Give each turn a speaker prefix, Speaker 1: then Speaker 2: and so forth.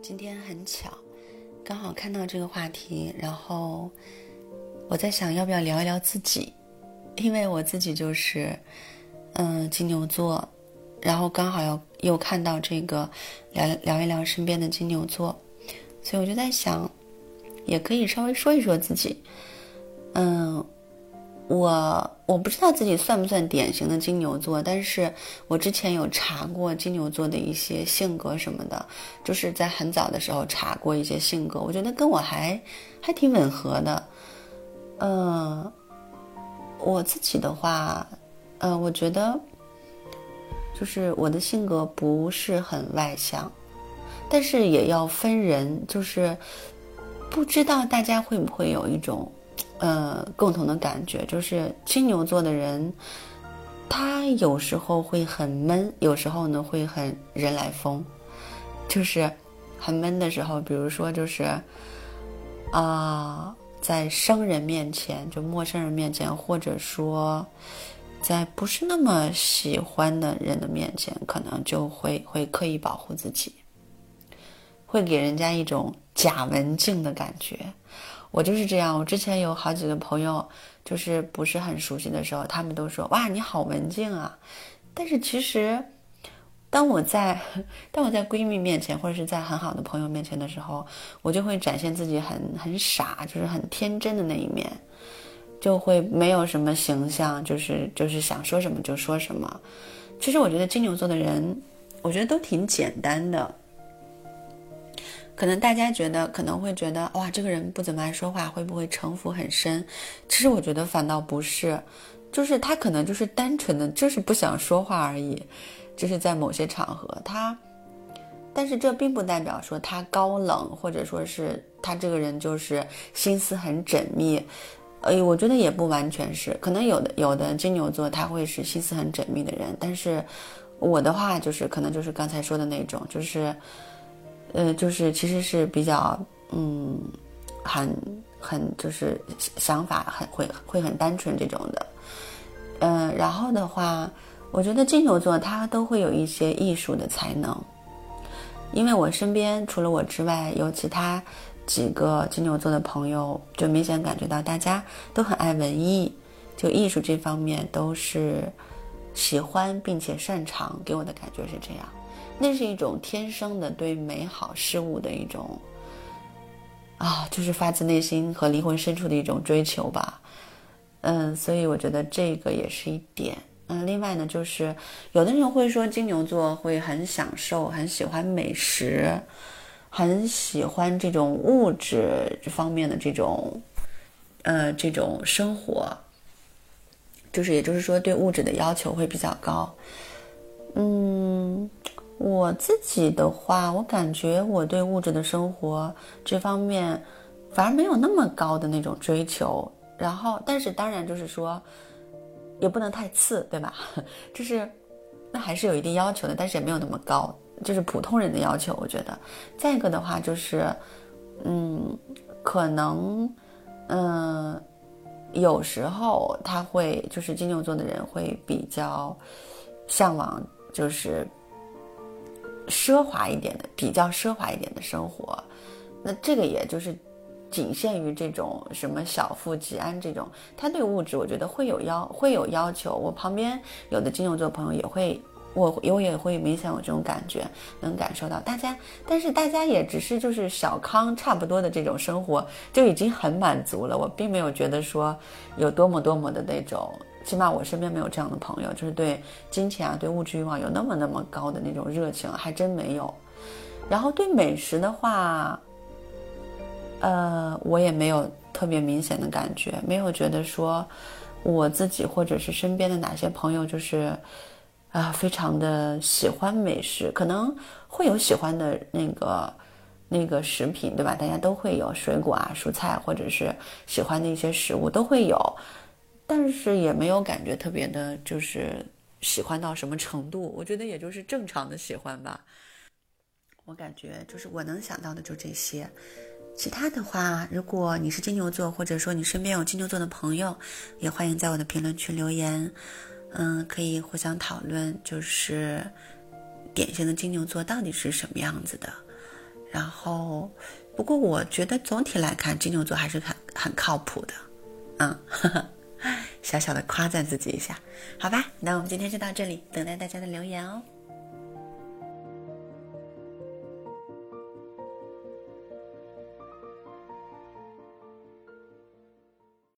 Speaker 1: 今天很巧，刚好看到这个话题，然后我在想要不要聊一聊自己，因为我自己就是嗯金牛座，然后刚好要又看到这个聊聊一聊身边的金牛座，所以我就在想，也可以稍微说一说自己，嗯。我我不知道自己算不算典型的金牛座，但是我之前有查过金牛座的一些性格什么的，就是在很早的时候查过一些性格，我觉得跟我还 还挺吻合的。嗯，我自己的话，呃，我觉得就是我的性格不是很外向，但是也要分人，就是不知道大家会不会有一种。呃，共同的感觉就是金牛座的人，他有时候会很闷，有时候呢会很人来疯。就是很闷的时候，比如说就是啊，在生人面前，就陌生人面前，或者说在不是那么喜欢的人的面前，可能就会会刻意保护自己，会给人家一种假文静的感觉。我就是这样，我之前有好几个朋友，就是不是很熟悉的时候，他们都说：“哇，你好文静啊！”但是其实，当我在 当我在闺蜜面前，或者是在很好的朋友面前的时候，我就会展现自己很很傻，就是很天真的那一面，就会没有什么形象，就是就是想说什么就说什么。其实我觉得金牛座的人，我觉得都挺简单的。可能大家觉得可能会觉得哇，这个人不怎么爱说话，会不会城府很深？其实我觉得反倒不是，就是他可能就是单纯的就是不想说话而已，就是在某些场合他，但是这并不代表说他高冷，或者说是他这个人就是心思很缜密。哎，我觉得也不完全是，可能有的有的金牛座他会是心思很缜密的人，但是我的话就是可能就是刚才说的那种，就是。呃，就是其实是比较，嗯，很很就是想法很会会很单纯这种的，嗯，然后的话，我觉得金牛座他都会有一些艺术的才能，因为我身边除了我之外，有其他几个金牛座的朋友，就明显感觉到大家都很爱文艺，就艺术这方面都是喜欢并且擅长，给我的感觉是这样。那是一种天生的对美好事物的一种，啊，就是发自内心和灵魂深处的一种追求吧。嗯，所以我觉得这个也是一点。嗯，另外呢，就是有的人会说金牛座会很享受，很喜欢美食，很喜欢这种物质方面的这种，呃，这种生活，就是也就是说对物质的要求会比较高。嗯。我自己的话，我感觉我对物质的生活这方面，反而没有那么高的那种追求。然后，但是当然就是说，也不能太次，对吧？就是那还是有一定要求的，但是也没有那么高，就是普通人的要求。我觉得，再一个的话就是，嗯，可能，嗯，有时候他会就是金牛座的人会比较向往，就是。奢华一点的，比较奢华一点的生活，那这个也就是仅限于这种什么小富即安这种，他对物质我觉得会有要会有要求。我旁边有的金牛座朋友也会，我我也会明显有这种感觉，能感受到大家，但是大家也只是就是小康差不多的这种生活就已经很满足了，我并没有觉得说有多么多么的那种。起码我身边没有这样的朋友，就是对金钱啊、对物质欲望有那么那么高的那种热情，还真没有。然后对美食的话，呃，我也没有特别明显的感觉，没有觉得说我自己或者是身边的哪些朋友就是啊，非常的喜欢美食，可能会有喜欢的那个那个食品，对吧？大家都会有水果啊、蔬菜，或者是喜欢的一些食物都会有。但是也没有感觉特别的，就是喜欢到什么程度。我觉得也就是正常的喜欢吧。我感觉就是我能想到的就这些。其他的话，如果你是金牛座，或者说你身边有金牛座的朋友，也欢迎在我的评论区留言。嗯，可以互相讨论，就是典型的金牛座到底是什么样子的。然后，不过我觉得总体来看，金牛座还是很很靠谱的，嗯，小小的夸赞自己一下，好吧？那我们今天就到这里，等待大家的留言哦。